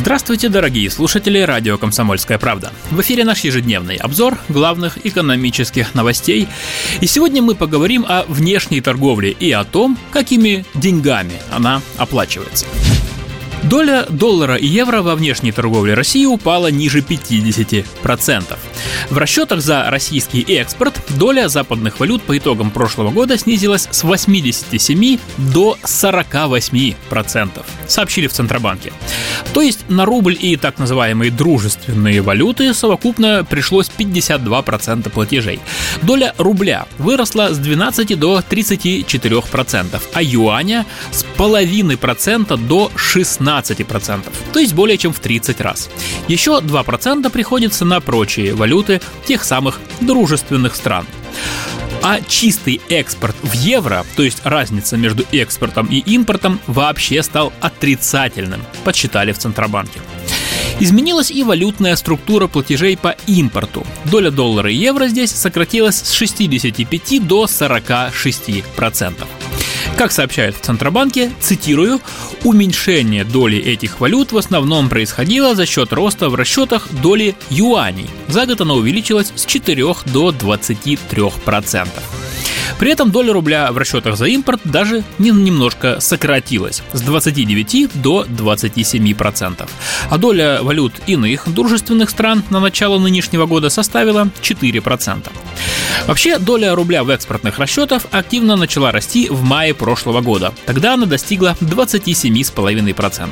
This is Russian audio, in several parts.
Здравствуйте, дорогие слушатели радио «Комсомольская правда». В эфире наш ежедневный обзор главных экономических новостей. И сегодня мы поговорим о внешней торговле и о том, какими деньгами она оплачивается. Доля доллара и евро во внешней торговле России упала ниже 50%. В расчетах за российский экспорт доля западных валют по итогам прошлого года снизилась с 87 до 48%, сообщили в Центробанке. То есть на рубль и так называемые дружественные валюты совокупно пришлось 52% платежей. Доля рубля выросла с 12 до 34%, а юаня с половины процента до 16%, то есть более чем в 30 раз. Еще 2% приходится на прочие валюты тех самых дружественных стран. А чистый экспорт в евро, то есть разница между экспортом и импортом, вообще стал отрицательным, подсчитали в Центробанке. Изменилась и валютная структура платежей по импорту. Доля доллара и евро здесь сократилась с 65 до 46 процентов. Как сообщают в Центробанке, цитирую, уменьшение доли этих валют в основном происходило за счет роста в расчетах доли юаней. За год она увеличилась с 4 до 23 процентов. При этом доля рубля в расчетах за импорт даже немножко сократилась с 29 до 27%. А доля валют иных дружественных стран на начало нынешнего года составила 4%. Вообще, доля рубля в экспортных расчетах активно начала расти в мае прошлого года. Тогда она достигла 27,5%.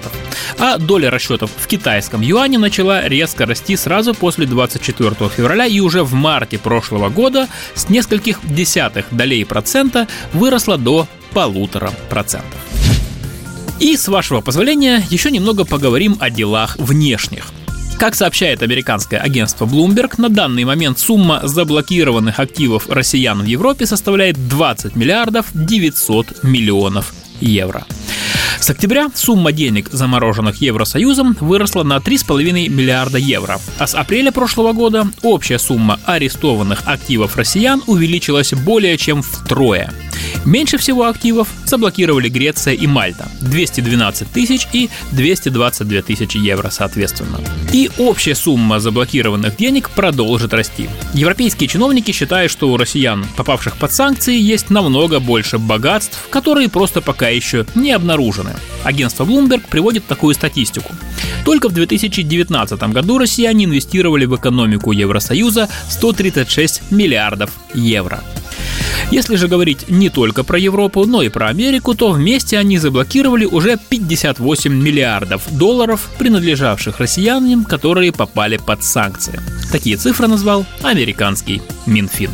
А доля расчетов в китайском юане начала резко расти сразу после 24 февраля и уже в марте прошлого года с нескольких десятых долей процента выросла до полутора процентов. И, с вашего позволения, еще немного поговорим о делах внешних. Как сообщает американское агентство Bloomberg, на данный момент сумма заблокированных активов россиян в Европе составляет 20 миллиардов 900 миллионов евро. С октября сумма денег, замороженных Евросоюзом, выросла на 3,5 миллиарда евро, а с апреля прошлого года общая сумма арестованных активов россиян увеличилась более чем втрое – Меньше всего активов заблокировали Греция и Мальта – 212 тысяч и 222 тысячи евро соответственно. И общая сумма заблокированных денег продолжит расти. Европейские чиновники считают, что у россиян, попавших под санкции, есть намного больше богатств, которые просто пока еще не обнаружены. Агентство Bloomberg приводит такую статистику. Только в 2019 году россияне инвестировали в экономику Евросоюза 136 миллиардов евро. Если же говорить не только про Европу, но и про Америку, то вместе они заблокировали уже 58 миллиардов долларов, принадлежавших россиянам, которые попали под санкции. Такие цифры назвал американский Минфин.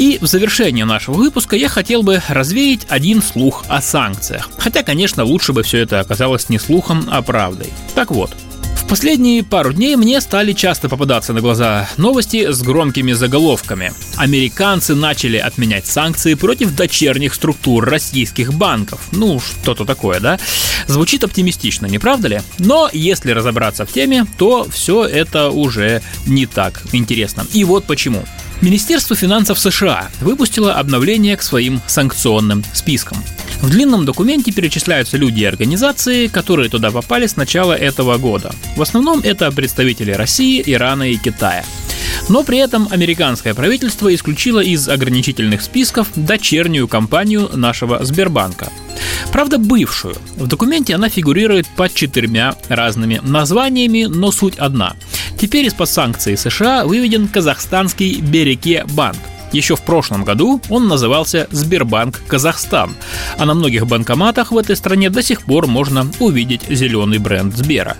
И в завершение нашего выпуска я хотел бы развеять один слух о санкциях. Хотя, конечно, лучше бы все это оказалось не слухом, а правдой. Так вот, последние пару дней мне стали часто попадаться на глаза новости с громкими заголовками. Американцы начали отменять санкции против дочерних структур российских банков. Ну, что-то такое, да? Звучит оптимистично, не правда ли? Но если разобраться в теме, то все это уже не так интересно. И вот почему. Министерство финансов США выпустило обновление к своим санкционным спискам. В длинном документе перечисляются люди и организации, которые туда попали с начала этого года. В основном это представители России, Ирана и Китая. Но при этом американское правительство исключило из ограничительных списков дочернюю компанию нашего Сбербанка. Правда, бывшую. В документе она фигурирует под четырьмя разными названиями, но суть одна. Теперь из-под санкций США выведен казахстанский Береке банк. Еще в прошлом году он назывался Сбербанк Казахстан, а на многих банкоматах в этой стране до сих пор можно увидеть зеленый бренд Сбера.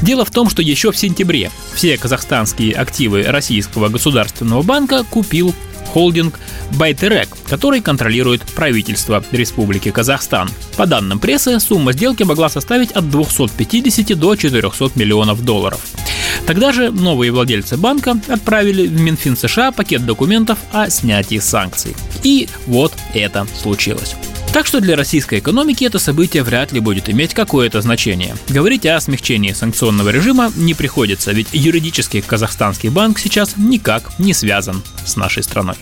Дело в том, что еще в сентябре все казахстанские активы Российского государственного банка купил холдинг Байтерек, который контролирует правительство Республики Казахстан. По данным прессы, сумма сделки могла составить от 250 до 400 миллионов долларов. Тогда же новые владельцы банка отправили в Минфин США пакет документов о снятии санкций. И вот это случилось. Так что для российской экономики это событие вряд ли будет иметь какое-то значение. Говорить о смягчении санкционного режима не приходится, ведь юридически казахстанский банк сейчас никак не связан с нашей страной.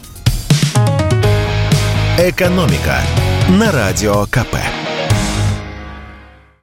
«Экономика» на Радио КП.